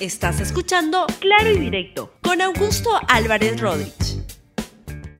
Estás escuchando Claro y Directo con Augusto Álvarez Rodríguez.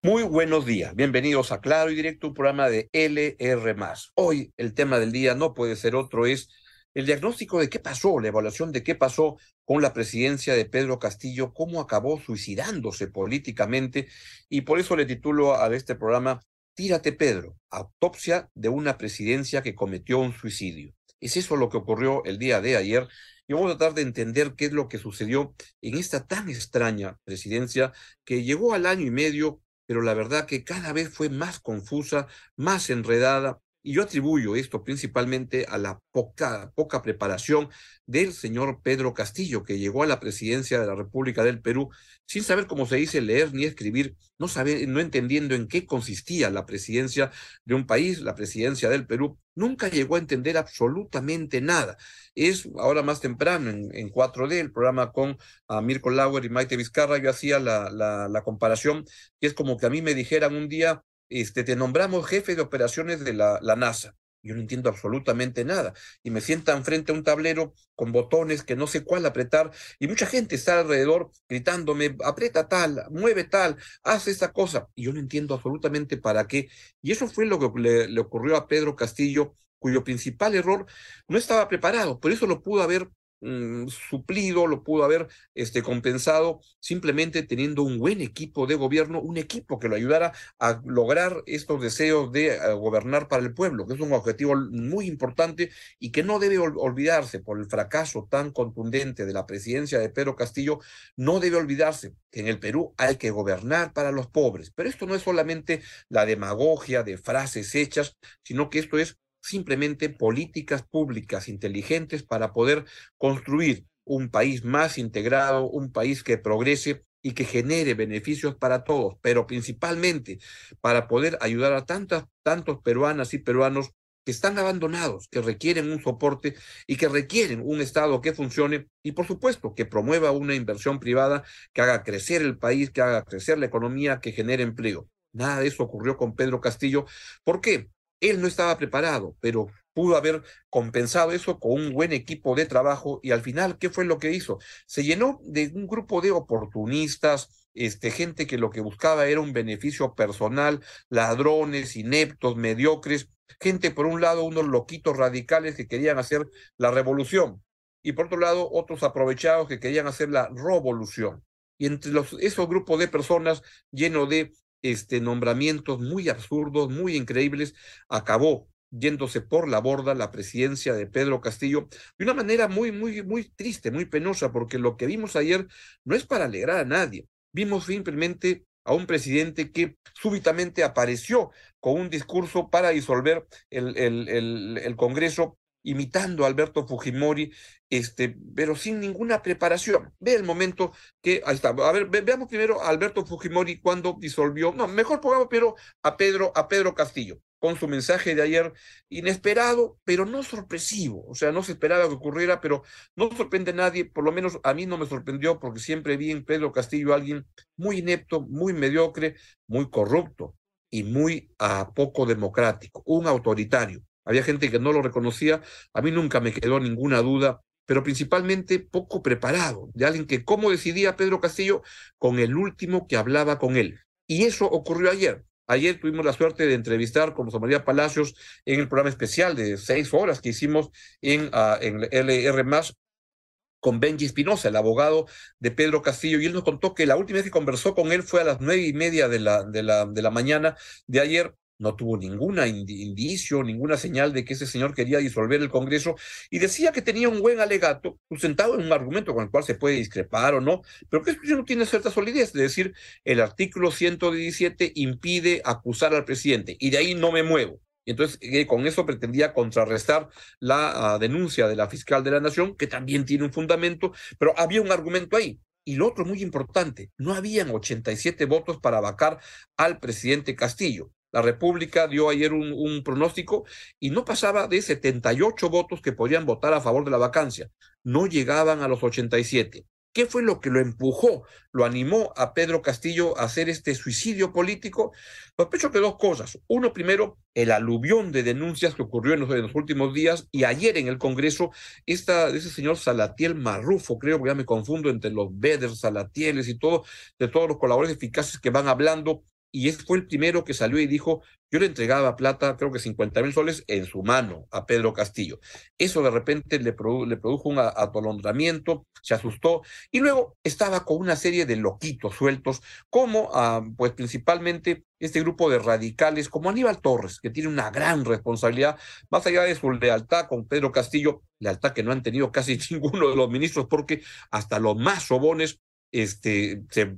Muy buenos días, bienvenidos a Claro y Directo, un programa de LR. Hoy el tema del día no puede ser otro, es el diagnóstico de qué pasó, la evaluación de qué pasó con la presidencia de Pedro Castillo, cómo acabó suicidándose políticamente, y por eso le titulo a este programa Tírate Pedro, autopsia de una presidencia que cometió un suicidio. Es eso lo que ocurrió el día de ayer y vamos a tratar de entender qué es lo que sucedió en esta tan extraña presidencia que llegó al año y medio, pero la verdad que cada vez fue más confusa, más enredada, y yo atribuyo esto principalmente a la poca, poca preparación del señor Pedro Castillo, que llegó a la presidencia de la República del Perú sin saber cómo se dice leer ni escribir, no, sabe, no entendiendo en qué consistía la presidencia de un país, la presidencia del Perú. Nunca llegó a entender absolutamente nada. Es ahora más temprano, en, 4D, el programa con Mirko Lauer y Maite Vizcarra, yo hacía la, la, la comparación, que es como que a mí me dijeran un día, este, te nombramos jefe de operaciones de la, la NASA. Yo no entiendo absolutamente nada. Y me sientan frente a un tablero con botones que no sé cuál apretar. Y mucha gente está alrededor gritándome, aprieta tal, mueve tal, haz esta cosa. Y yo no entiendo absolutamente para qué. Y eso fue lo que le, le ocurrió a Pedro Castillo, cuyo principal error no estaba preparado. Por eso lo pudo haber Mm, suplido, lo pudo haber este, compensado simplemente teniendo un buen equipo de gobierno, un equipo que lo ayudara a lograr estos deseos de eh, gobernar para el pueblo, que es un objetivo muy importante y que no debe olvidarse por el fracaso tan contundente de la presidencia de Pedro Castillo, no debe olvidarse que en el Perú hay que gobernar para los pobres. Pero esto no es solamente la demagogia de frases hechas, sino que esto es simplemente políticas públicas inteligentes para poder construir un país más integrado, un país que progrese y que genere beneficios para todos, pero principalmente para poder ayudar a tantas, tantos peruanas y peruanos que están abandonados, que requieren un soporte y que requieren un Estado que funcione y, por supuesto, que promueva una inversión privada que haga crecer el país, que haga crecer la economía, que genere empleo. Nada de eso ocurrió con Pedro Castillo. ¿Por qué? Él no estaba preparado, pero pudo haber compensado eso con un buen equipo de trabajo y al final, ¿qué fue lo que hizo? Se llenó de un grupo de oportunistas, este, gente que lo que buscaba era un beneficio personal, ladrones, ineptos, mediocres, gente por un lado, unos loquitos radicales que querían hacer la revolución y por otro lado, otros aprovechados que querían hacer la revolución. Y entre los, esos grupos de personas llenos de este, nombramientos muy absurdos, muy increíbles, acabó yéndose por la borda la presidencia de Pedro Castillo de una manera muy, muy, muy triste, muy penosa, porque lo que vimos ayer no es para alegrar a nadie. Vimos simplemente a un presidente que súbitamente apareció con un discurso para disolver el, el, el, el Congreso imitando a Alberto Fujimori, este, pero sin ninguna preparación. Ve el momento que, ahí está, a ver, veamos primero a Alberto Fujimori cuando disolvió, no, mejor pongamos pero a Pedro, a Pedro Castillo, con su mensaje de ayer, inesperado, pero no sorpresivo, o sea, no se esperaba que ocurriera, pero no sorprende a nadie, por lo menos a mí no me sorprendió, porque siempre vi en Pedro Castillo a alguien muy inepto, muy mediocre, muy corrupto y muy uh, poco democrático, un autoritario había gente que no lo reconocía, a mí nunca me quedó ninguna duda, pero principalmente poco preparado, de alguien que, ¿cómo decidía Pedro Castillo? Con el último que hablaba con él. Y eso ocurrió ayer. Ayer tuvimos la suerte de entrevistar con José María Palacios en el programa especial de seis horas que hicimos en, uh, en LR con Benji Espinosa, el abogado de Pedro Castillo, y él nos contó que la última vez que conversó con él fue a las nueve y media de la, de la, de la mañana de ayer, no tuvo ningún indicio, ninguna señal de que ese señor quería disolver el Congreso y decía que tenía un buen alegato, sustentado en un argumento con el cual se puede discrepar o no, pero que no tiene cierta solidez, es decir, el artículo 117 impide acusar al presidente y de ahí no me muevo. Y entonces, eh, con eso pretendía contrarrestar la uh, denuncia de la fiscal de la Nación, que también tiene un fundamento, pero había un argumento ahí. Y lo otro muy importante, no habían 87 votos para vacar al presidente Castillo. La República dio ayer un, pronóstico y no pasaba de 78 votos que podían votar a favor de la vacancia. No llegaban a los 87. ¿Qué ¿Qué fue lo que lo empujó, lo animó a Pedro Castillo a hacer este suicidio político? Sospecho que dos cosas. Uno, primero, el aluvión de denuncias que ocurrió en los, últimos días y ayer en el Congreso, esta, ese señor Salatiel Marrufo, creo que ya me confundo entre los Beder, Salatieles y todo, de todos los colaboradores eficaces que van hablando y fue el primero que salió y dijo, yo le entregaba plata, creo que 50 mil soles, en su mano a Pedro Castillo. Eso de repente le, le produjo un atolondramiento, se asustó, y luego estaba con una serie de loquitos sueltos, como ah, pues principalmente este grupo de radicales, como Aníbal Torres, que tiene una gran responsabilidad, más allá de su lealtad con Pedro Castillo, lealtad que no han tenido casi ninguno de los ministros, porque hasta los más sobones este, se,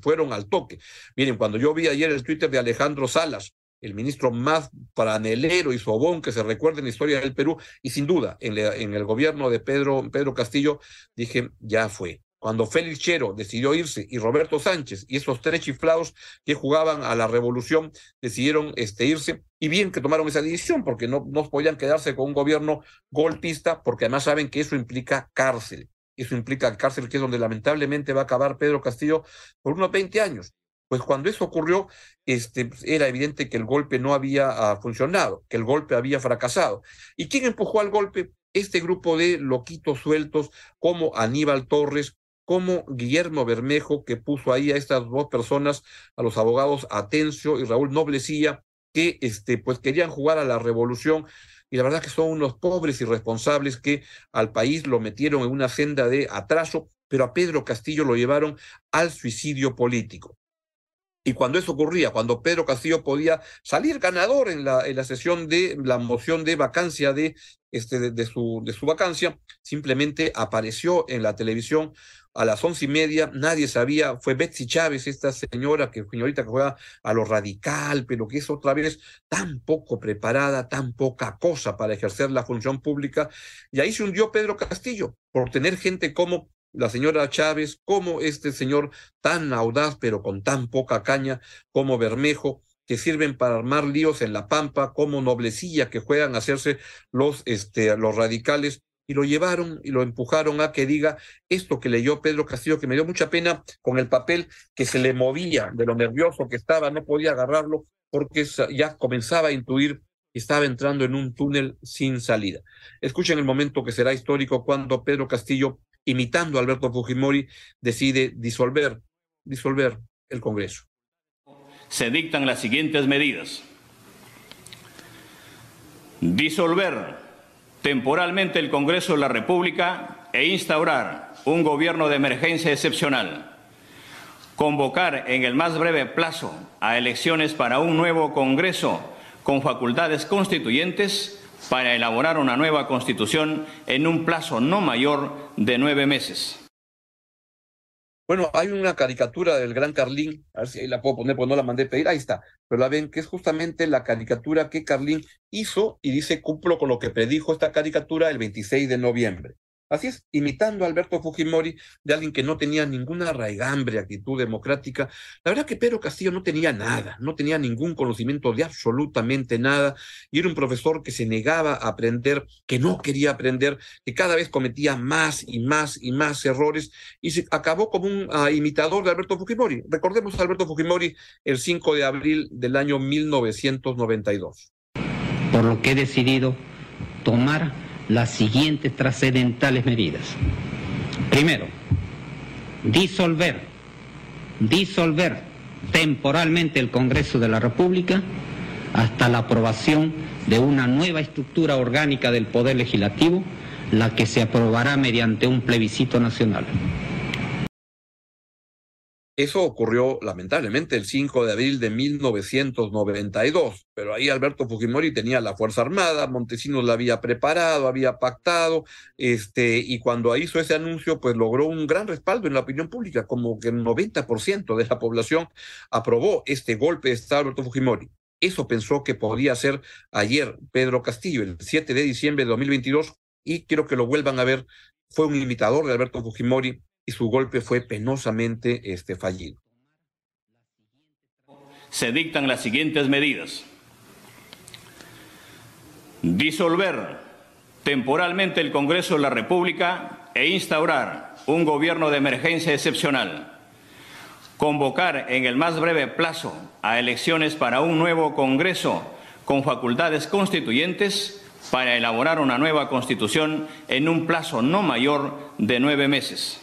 fueron al toque. Miren, cuando yo vi ayer el Twitter de Alejandro Salas, el ministro más franelero y sobón que se recuerda en la historia del Perú, y sin duda, en, en, el gobierno de Pedro, Pedro Castillo, dije, ya fue. Cuando Félix Chero decidió irse y Roberto Sánchez y esos tres chiflados que jugaban a la revolución decidieron este, irse, y bien que tomaron esa decisión, porque no podían quedarse con un gobierno golpista, porque además saben que eso implica cárcel. Eso implica cárcel, que es donde lamentablemente va a acabar Pedro Castillo por unos 20 años. Pues cuando eso ocurrió, este, era evidente que el golpe no había ah, funcionado, que el golpe había fracasado. ¿Y quién empujó al golpe? Este grupo de loquitos sueltos como Aníbal Torres, como Guillermo Bermejo, que puso ahí a estas dos personas, a los abogados Atencio y Raúl Noblecilla, que este, pues querían jugar a la revolución y la verdad que son unos pobres irresponsables que al país lo metieron en una senda de atraso, pero a Pedro Castillo lo llevaron al suicidio político. Y cuando eso ocurría, cuando Pedro Castillo podía salir ganador en la, en la sesión de la moción de vacancia de, este, de, su, de su vacancia, simplemente apareció en la televisión a las once y media, nadie sabía, fue Betsy Chávez, esta señora que señorita que juega a lo radical, pero que es otra vez tan poco preparada, tan poca cosa para ejercer la función pública, y ahí se hundió Pedro Castillo, por tener gente como la señora Chávez, como este señor tan audaz, pero con tan poca caña, como Bermejo, que sirven para armar líos en la pampa, como Noblecilla, que juegan a hacerse los, este, los radicales, y lo llevaron y lo empujaron a que diga esto que leyó Pedro Castillo, que me dio mucha pena con el papel que se le movía de lo nervioso que estaba, no podía agarrarlo porque ya comenzaba a intuir que estaba entrando en un túnel sin salida. Escuchen el momento que será histórico cuando Pedro Castillo imitando a Alberto Fujimori, decide disolver, disolver el Congreso. Se dictan las siguientes medidas. Disolver temporalmente el Congreso de la República e instaurar un gobierno de emergencia excepcional. Convocar en el más breve plazo a elecciones para un nuevo Congreso con facultades constituyentes para elaborar una nueva constitución en un plazo no mayor de nueve meses. Bueno, hay una caricatura del gran Carlín, a ver si ahí la puedo poner, porque no la mandé pedir, ahí está, pero la ven, que es justamente la caricatura que Carlín hizo y dice, cumplo con lo que predijo esta caricatura el 26 de noviembre. Así es, imitando a Alberto Fujimori, de alguien que no tenía ninguna raigambre, actitud democrática. La verdad que Pedro Castillo no tenía nada, no tenía ningún conocimiento de absolutamente nada, y era un profesor que se negaba a aprender, que no quería aprender, que cada vez cometía más y más y más errores, y se acabó como un ah, imitador de Alberto Fujimori. Recordemos a Alberto Fujimori el 5 de abril del año 1992. Por lo que he decidido tomar las siguientes trascendentales medidas. Primero, disolver, disolver temporalmente el Congreso de la República hasta la aprobación de una nueva estructura orgánica del Poder Legislativo, la que se aprobará mediante un plebiscito nacional. Eso ocurrió lamentablemente el 5 de abril de 1992, pero ahí Alberto Fujimori tenía la Fuerza Armada, Montesinos la había preparado, había pactado, este, y cuando hizo ese anuncio, pues logró un gran respaldo en la opinión pública, como que el 90% de la población aprobó este golpe de Estado de Alberto Fujimori. Eso pensó que podía hacer ayer Pedro Castillo, el 7 de diciembre de 2022, y quiero que lo vuelvan a ver, fue un imitador de Alberto Fujimori, y su golpe fue penosamente este, fallido. Se dictan las siguientes medidas. Disolver temporalmente el Congreso de la República e instaurar un gobierno de emergencia excepcional, convocar en el más breve plazo a elecciones para un nuevo Congreso con facultades constituyentes para elaborar una nueva constitución en un plazo no mayor de nueve meses.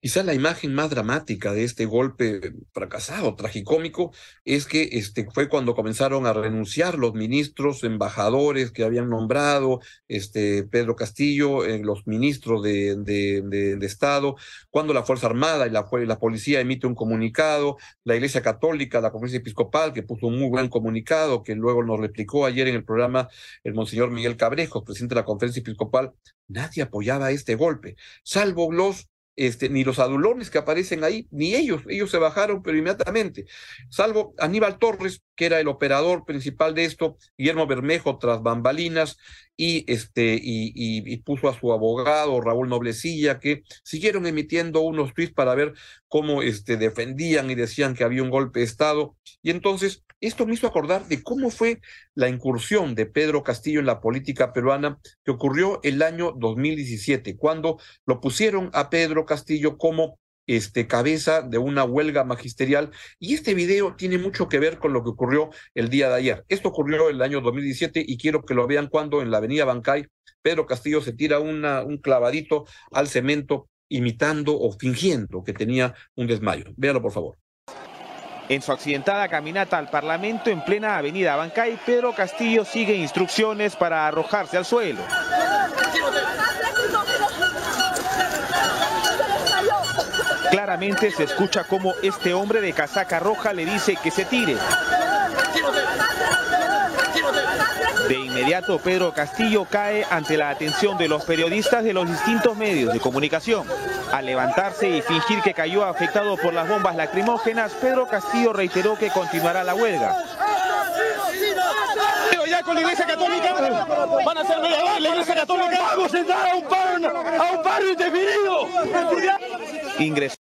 Quizá la imagen más dramática de este golpe fracasado, tragicómico, es que este, fue cuando comenzaron a renunciar los ministros, embajadores que habían nombrado este, Pedro Castillo, eh, los ministros de, de, de, Estado, cuando la Fuerza Armada y la, la Policía emite un comunicado, la Iglesia Católica, la Conferencia Episcopal, que puso un muy buen comunicado, que luego nos replicó ayer en el programa el Monseñor Miguel Cabrejo, presidente de la Conferencia Episcopal, nadie apoyaba este golpe, salvo los este, ni los adulones que aparecen ahí, ni ellos, ellos se bajaron, pero inmediatamente, salvo Aníbal Torres, que era el operador principal de esto, Guillermo Bermejo tras bambalinas, y, este, y, y, puso a su abogado Raúl Noblecilla, que siguieron emitiendo unos tweets para ver cómo este, defendían y decían que había un golpe de Estado. Y entonces, esto me hizo acordar de cómo fue la incursión de Pedro Castillo en la política peruana que ocurrió el año 2017, cuando lo pusieron a Pedro Castillo como este, cabeza de una huelga magisterial. Y este video tiene mucho que ver con lo que ocurrió el día de ayer. Esto ocurrió el año 2017 y quiero que lo vean cuando en la avenida Bancay, Pedro Castillo se tira un clavadito al cemento imitando o fingiendo que tenía un desmayo. Véalo, por favor. En su accidentada caminata al Parlamento en plena avenida Bancay, Pedro Castillo sigue instrucciones para arrojarse al suelo. Claramente se escucha como este hombre de casaca roja le dice que se tire. De inmediato Pedro Castillo cae ante la atención de los periodistas de los distintos medios de comunicación. Al levantarse y fingir que cayó afectado por las bombas lacrimógenas, Pedro Castillo reiteró que continuará la huelga. Ya con la Iglesia Católica van a ser la Iglesia Católica. Vamos a entrar a un paro, a un paro indefinido. Ingresó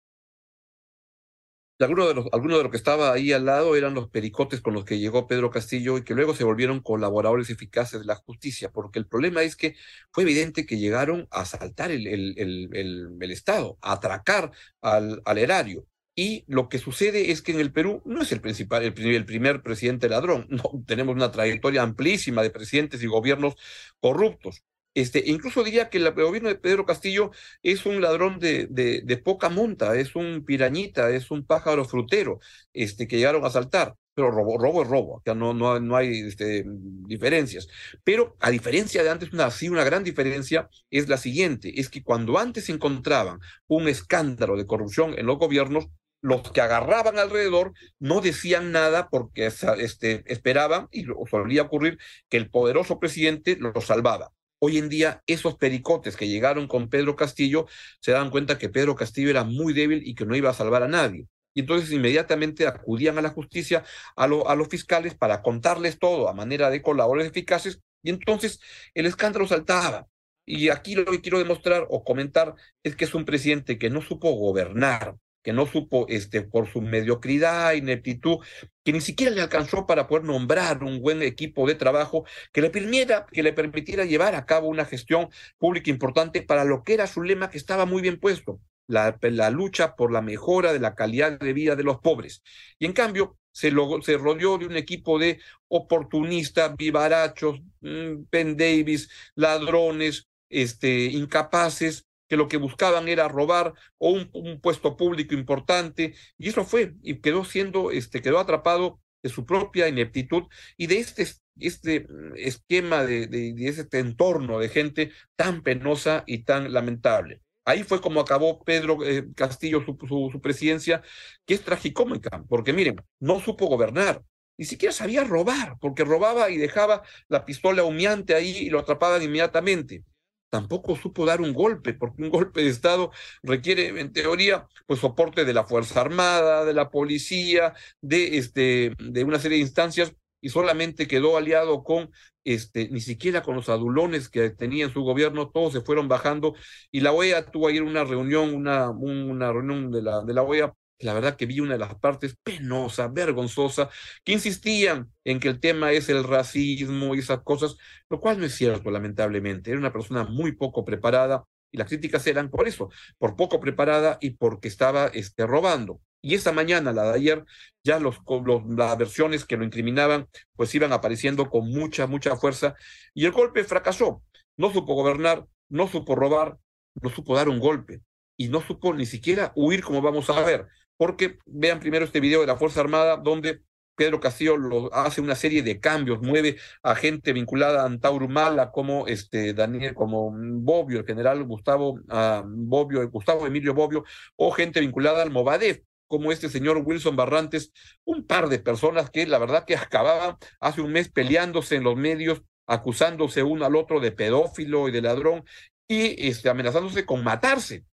algunos de, los, algunos de los que estaba ahí al lado eran los pericotes con los que llegó Pedro Castillo y que luego se volvieron colaboradores eficaces de la justicia, porque el problema es que fue evidente que llegaron a asaltar el, el, el, el Estado, a atracar al, al, erario. Y lo que sucede es que en el Perú no es el principal, el, primer presidente ladrón, no, tenemos una trayectoria amplísima de presidentes y gobiernos corruptos. Este, incluso diría que el gobierno de Pedro Castillo es un ladrón de, poca monta, es un pirañita, es un pájaro frutero, este, que llegaron a saltar. Pero robo, es robo, no, hay este, diferencias. Pero a diferencia de antes, una, sí, una gran diferencia es la siguiente, es que cuando antes encontraban un escándalo de corrupción en los gobiernos, los que agarraban alrededor no decían nada porque este, esperaban, y solía ocurrir, que el poderoso presidente lo salvaba. Hoy en día, esos pericotes que llegaron con Pedro Castillo se dan cuenta que Pedro Castillo era muy débil y que no iba a salvar a nadie. Y entonces inmediatamente acudían a la justicia, a, los fiscales, para contarles todo a manera de colaboradores eficaces, y entonces el escándalo saltaba. Y aquí lo que quiero demostrar o comentar es que es un presidente que no supo gobernar, que no supo, este, por su mediocridad, ineptitud, que ni siquiera le alcanzó para poder nombrar un buen equipo de trabajo que le permitiera, que le permitiera llevar a cabo una gestión pública importante para lo que era su lema que estaba muy bien puesto, la, la lucha por la mejora de la calidad de vida de los pobres. Y en cambio, se, se rodeó de un equipo de oportunistas, vivarachos, mm, Penn Davis, ladrones, este, incapaces, que lo que buscaban era robar o un, puesto público importante, y eso fue, y quedó siendo, este, quedó atrapado de su propia ineptitud y de este, este esquema, de, de, de este entorno de gente tan penosa y tan lamentable. Ahí fue como acabó Pedro eh, Castillo su, su, su, presidencia, que es tragicómica, porque miren, no supo gobernar, ni siquiera sabía robar, porque robaba y dejaba la pistola humeante ahí y lo atrapaban inmediatamente tampoco supo dar un golpe, porque un golpe de Estado requiere, en teoría, pues soporte de la Fuerza Armada, de la policía, de, este, de una serie de instancias, y solamente quedó aliado con, este, ni siquiera con los adulones que tenía en su gobierno, todos se fueron bajando, y la OEA tuvo ayer una reunión, una, una reunión de la, de la OEA la verdad que vi una de las partes penosa, vergonzosa, que insistían en que el tema es el racismo y esas cosas, lo cual no es cierto, lamentablemente. Era una persona muy poco preparada y las críticas eran por eso, por poco preparada y porque estaba este, robando. Y esa mañana, la de ayer, ya los, los, las versiones que lo incriminaban, pues iban apareciendo con mucha, mucha fuerza. Y el golpe fracasó. No supo gobernar, no supo robar, no supo dar un golpe. Y no supo ni siquiera huir, como vamos a ver porque vean primero este video de la Fuerza Armada donde Pedro Castillo lo, hace una serie de cambios, mueve a gente vinculada a Antaurumala como este Daniel, como Bobbio, el general Gustavo uh, Bobbio, Gustavo Emilio Bobbio, o gente vinculada al Movadef, como este señor Wilson Barrantes, un par de personas que la verdad que acababan hace un mes peleándose en los medios, acusándose uno al otro de pedófilo y de ladrón, y este, amenazándose con matarse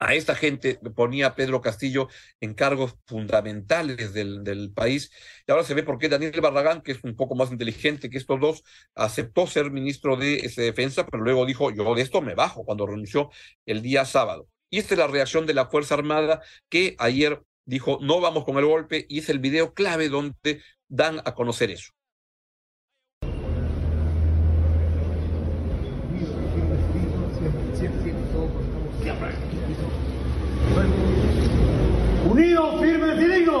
a esta gente ponía Pedro Castillo en cargos fundamentales del, país. Y ahora se ve por qué Daniel Barragán, que es un poco más inteligente que estos dos, aceptó ser ministro de defensa, pero luego dijo, yo de esto me bajo cuando renunció el día sábado. Y esta es la reacción de la Fuerza Armada que ayer dijo, no vamos con el golpe, y es el video clave donde dan a conocer eso. Unidos,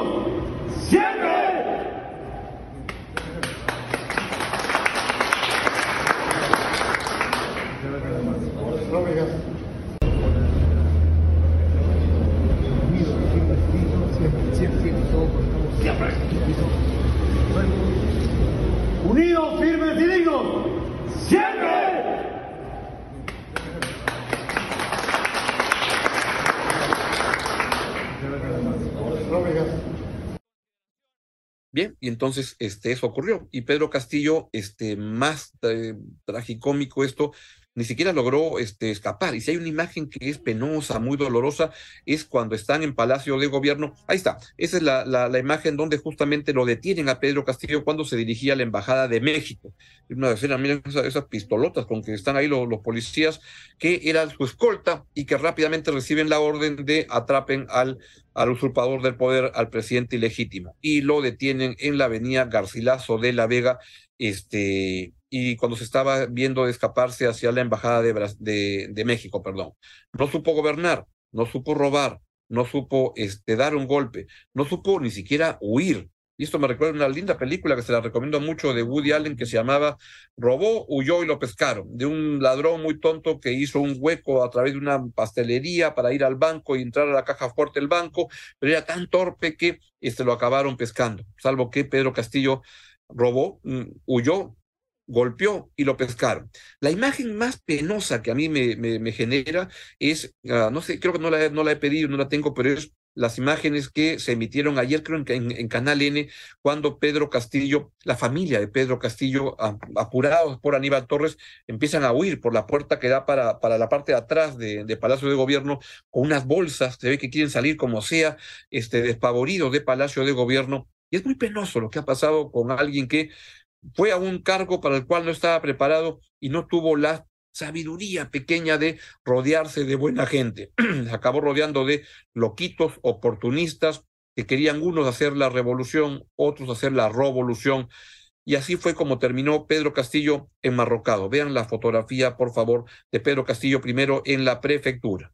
firmes y dignos, siempre. Unidos, firmes y dignos, siempre. Bien, y entonces este, eso ocurrió. Y Pedro Castillo, este, más eh, tragicómico esto, ni siquiera logró este, escapar. Y si hay una imagen que es penosa, muy dolorosa, es cuando están en Palacio de Gobierno. Ahí está, esa es la, la, imagen donde justamente lo detienen a Pedro Castillo cuando se dirigía a la Embajada de México. Una escena, miren esas, esas, pistolotas con que están ahí los, los policías, que eran su escolta y que rápidamente reciben la orden de atrapen al al usurpador del poder, al presidente ilegítimo, y lo detienen en la avenida Garcilaso de la Vega, este, y cuando se estaba viendo escaparse hacia la embajada de, de, México, perdón. No supo gobernar, no supo robar, no supo este, dar un golpe, no supo ni siquiera huir. Y esto me recuerda una linda película que se la recomiendo mucho de Woody Allen que se llamaba Robó, huyó y lo pescaron, de un ladrón muy tonto que hizo un hueco a través de una pastelería para ir al banco y entrar a la caja fuerte del banco, pero era tan torpe que este, lo acabaron pescando, salvo que Pedro Castillo robó, huyó, golpeó y lo pescaron. La imagen más penosa que a mí me, genera es, uh, no sé, creo que no la, no la he pedido, no la tengo, pero es las imágenes que se emitieron ayer, creo, en, en, en, Canal N, cuando Pedro Castillo, la familia de Pedro Castillo, apurados por Aníbal Torres, empiezan a huir por la puerta que da para, para la parte de atrás de, de, Palacio de Gobierno, con unas bolsas, se ve que quieren salir como sea, este, despavoridos de Palacio de Gobierno. Y es muy penoso lo que ha pasado con alguien que fue a un cargo para el cual no estaba preparado y no tuvo la sabiduría pequeña de rodearse de buena gente. Acabó rodeando de loquitos, oportunistas, que querían unos hacer la revolución, otros hacer la revolución. Y así fue como terminó Pedro Castillo enmarrocado. Vean la fotografía, por favor, de Pedro Castillo primero en la prefectura.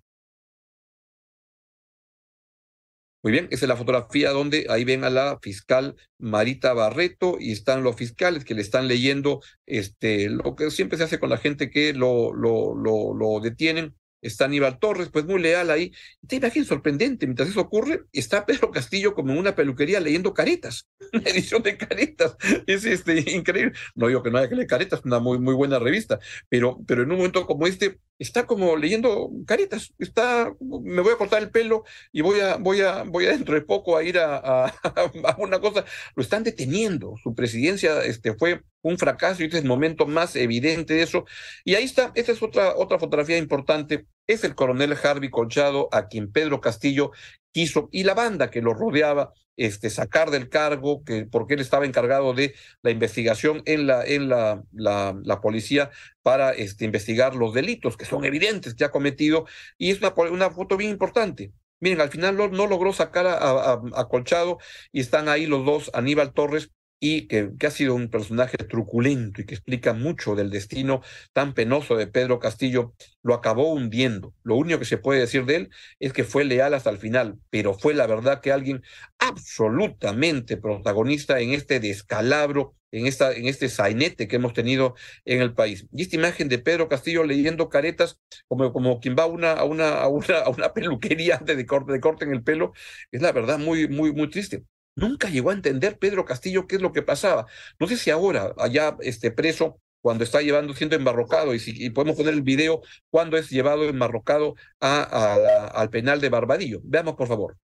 Muy bien, esa es la fotografía donde ahí ven a la fiscal Marita Barreto y están los fiscales que le están leyendo este, lo que siempre se hace con la gente que lo, lo, lo, lo detienen está Aníbal Torres, pues muy leal ahí. Te imagen sorprendente, mientras eso ocurre, está Pedro Castillo como en una peluquería leyendo caretas, una edición de caretas. Es este, increíble. No digo que no haya que leer caretas, una muy, muy buena revista, pero, pero en un momento como este, está como leyendo caretas. Está, me voy a cortar el pelo y voy a, voy a, voy a dentro de poco a ir a, a, a una cosa. Lo están deteniendo. Su presidencia este, fue un fracaso y este es el momento más evidente de eso. Y ahí está, esta es otra, otra fotografía importante, es el coronel Harvey Colchado, a quien Pedro Castillo quiso, y la banda que lo rodeaba, este, sacar del cargo, que, porque él estaba encargado de la investigación en la, en la, la, policía para este, investigar los delitos que son evidentes que ha cometido, y es una, una foto bien importante. Miren, al final no logró sacar a, Colchado y están ahí los dos, Aníbal Torres y que, que, ha sido un personaje truculento y que explica mucho del destino tan penoso de Pedro Castillo, lo acabó hundiendo. Lo único que se puede decir de él es que fue leal hasta el final, pero fue la verdad que alguien absolutamente protagonista en este descalabro, en, esta, en este sainete que hemos tenido en el país. Y esta imagen de Pedro Castillo leyendo caretas como, como quien va a una, a una, a una, a una peluquería de corte, de corte en el pelo, es la verdad muy, muy, muy triste. Nunca llegó a entender Pedro Castillo qué es lo que pasaba. No sé si ahora, allá este, preso, cuando está llevando, siendo embarrocado, y, si, podemos poner el video cuando es llevado embarrocado al penal de Barbadillo. Veamos, por favor.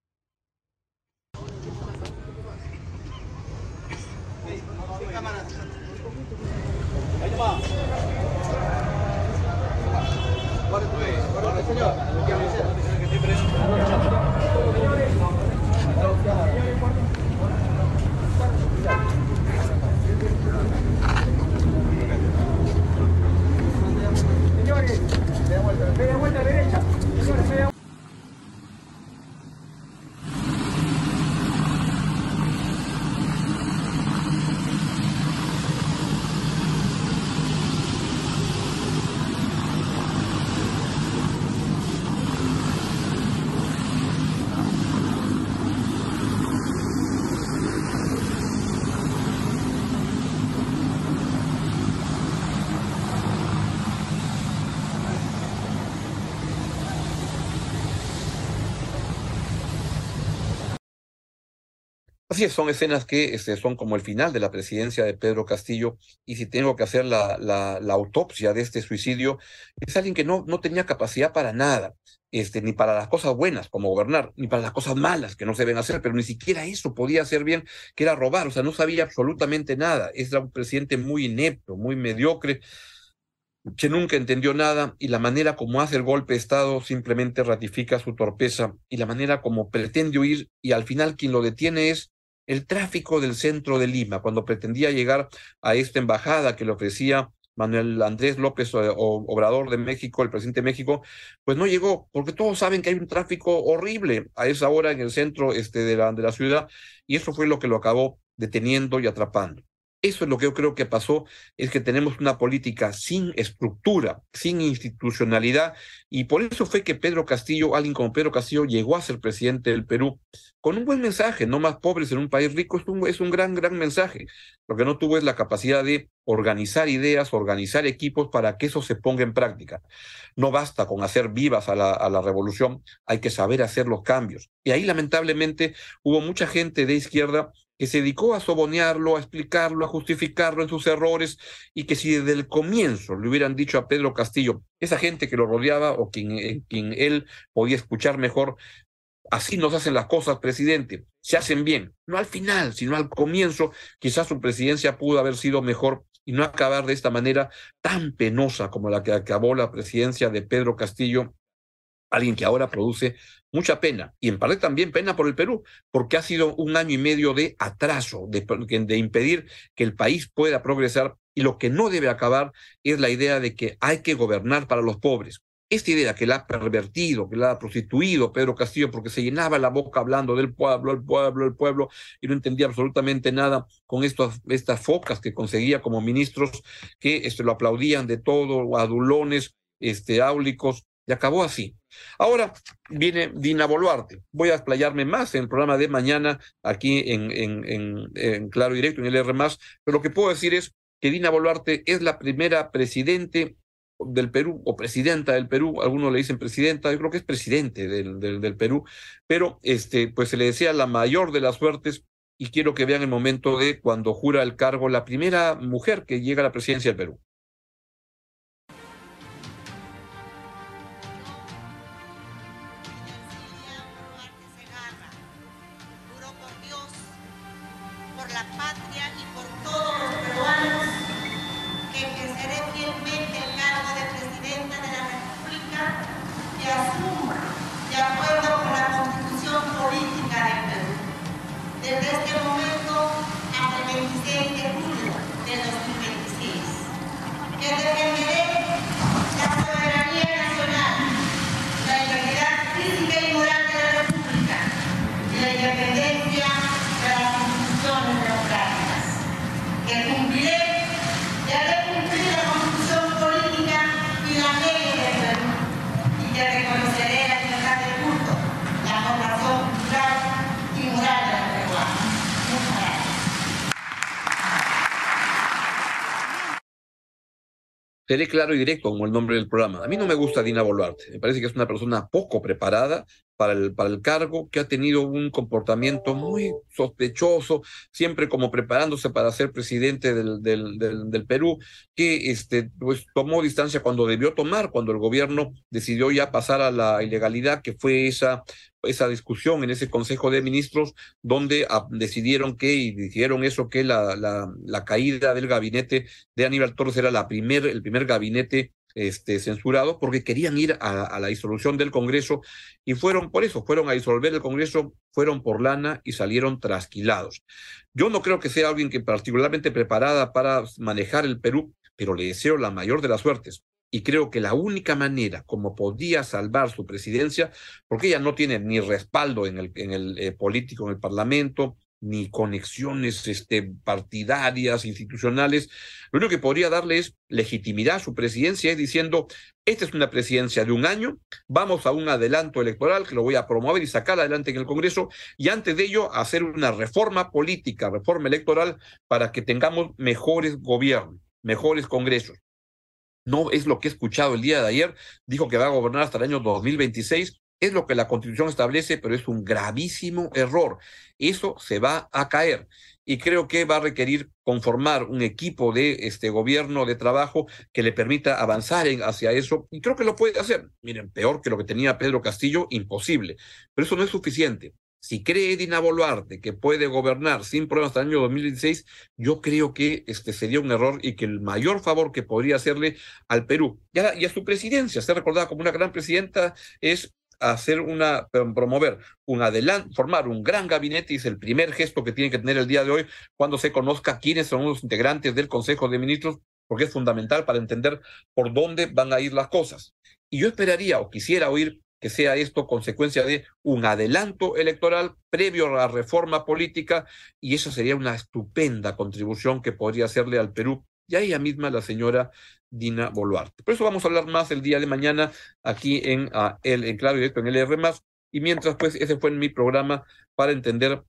Así es, son escenas que este, son como el final de la presidencia de Pedro Castillo y si tengo que hacer la, autopsia de este suicidio, es alguien que no, no tenía capacidad para nada, este, ni para las cosas buenas como gobernar, ni para las cosas malas que no se deben hacer, pero ni siquiera eso podía hacer bien, que era robar, o sea, no sabía absolutamente nada, es un presidente muy inepto, muy mediocre, que nunca entendió nada y la manera como hace el golpe de Estado simplemente ratifica su torpeza y la manera como pretende huir y al final quien lo detiene es el tráfico del centro de Lima, cuando pretendía llegar a esta embajada que le ofrecía Manuel Andrés López eh, Obrador de México, el presidente de México, pues no llegó, porque todos saben que hay un tráfico horrible a esa hora en el centro este, de, la, de la ciudad, y eso fue lo que lo acabó deteniendo y atrapando. Eso es lo que yo creo que pasó, es que tenemos una política sin estructura, sin institucionalidad, y por eso fue que Pedro Castillo, alguien como Pedro Castillo, llegó a ser presidente del Perú con un buen mensaje, no más pobres en un país rico, es un, es un gran, gran mensaje. Lo que no tuvo es la capacidad de organizar ideas, organizar equipos para que eso se ponga en práctica. No basta con hacer vivas a la, a la revolución, hay que saber hacer los cambios. Y ahí lamentablemente hubo mucha gente de izquierda que se dedicó a sobonearlo, a explicarlo, a justificarlo en sus errores, y que si desde el comienzo le hubieran dicho a Pedro Castillo, esa gente que lo rodeaba o quien, eh, quien él podía escuchar mejor, así nos hacen las cosas, presidente, se hacen bien, no al final, sino al comienzo, quizás su presidencia pudo haber sido mejor y no acabar de esta manera tan penosa como la que acabó la presidencia de Pedro Castillo alguien que ahora produce mucha pena, y en parte también pena por el Perú, porque ha sido un año y medio de atraso, de, de, impedir que el país pueda progresar, y lo que no debe acabar es la idea de que hay que gobernar para los pobres. Esta idea que la ha pervertido, que la ha prostituido Pedro Castillo, porque se llenaba la boca hablando del pueblo, el pueblo, el pueblo, y no entendía absolutamente nada con estos, estas focas que conseguía como ministros que este, lo aplaudían de todo, adulones, este, áulicos, y acabó así. Ahora viene Dina Boluarte. Voy a explayarme más en el programa de mañana aquí en, en, en, Claro Directo, en el R, pero lo que puedo decir es que Dina Boluarte es la primera presidente del Perú o presidenta del Perú, algunos le dicen presidenta, yo creo que es presidente del, del, Perú, pero este, pues se le desea la mayor de las suertes y quiero que vean el momento de cuando jura el cargo la primera mujer que llega a la presidencia del Perú. Desde este momento hasta el 26 de julio del 2026, que defenderé la soberanía nacional, la integridad física y moral de la República le reconoceré la libertad de culto, la formación cultural y moral de los peruanos. Muchas gracias. Seré claro y directo como el nombre del programa. A mí no me gusta Dina Boluarte. Me parece que es una persona poco preparada para el, para el cargo, que ha tenido un comportamiento muy sospechoso, siempre como preparándose para ser presidente del, del, Perú, que este, pues, tomó distancia cuando debió tomar, cuando el gobierno decidió ya pasar a la ilegalidad, que fue esa, esa discusión en ese Consejo de Ministros, donde ah, decidieron que, y dijeron eso, que la, la, caída del gabinete de Aníbal Torres era la primer, el primer gabinete este, censurado porque querían ir a, a, la disolución del Congreso y fueron por eso, fueron a disolver el Congreso, fueron por lana y salieron trasquilados. Yo no creo que sea alguien que particularmente preparada para manejar el Perú, pero le deseo la mayor de las suertes. Y creo que la única manera como podía salvar su presidencia, porque ella no tiene ni respaldo en el, eh, político, en el Parlamento, ni conexiones este, partidarias, institucionales. Lo único que podría darle es legitimidad a su presidencia, es diciendo, esta es una presidencia de un año, vamos a un adelanto electoral que lo voy a promover y sacar adelante en el Congreso, y antes de ello hacer una reforma política, reforma electoral, para que tengamos mejores gobiernos, mejores congresos. No es lo que he escuchado el día de ayer, dijo que va a gobernar hasta el año 2026, es lo que la Constitución establece, pero es un gravísimo error. Eso se va a caer y creo que va a requerir conformar un equipo de este gobierno de trabajo que le permita avanzar en, hacia eso y creo que lo puede hacer. Miren, peor que lo que tenía Pedro Castillo, imposible, pero eso no es suficiente. Si cree Dina Boluarte que puede gobernar sin problemas hasta el año 2016, yo creo que este sería un error y que el mayor favor que podría hacerle al Perú y a, y a su presidencia, ser recordada como una gran presidenta, es hacer una, promover un adelanto, formar un gran gabinete y es el primer gesto que tiene que tener el día de hoy cuando se conozca quiénes son los integrantes del Consejo de Ministros, porque es fundamental para entender por dónde van a ir las cosas. Y yo esperaría o quisiera oír que sea esto consecuencia de un adelanto electoral previo a la reforma política y eso sería una estupenda contribución que podría hacerle al Perú y a ella misma la señora Dina Boluarte. Por eso vamos a hablar más el día de mañana aquí en, uh, el, en Directo en el R+. Y mientras, pues, ese fue mi programa para entender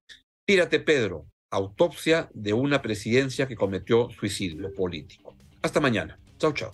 Tírate Pedro, autopsia de una presidencia que cometió suicidio político. Hasta mañana. Chao, chao.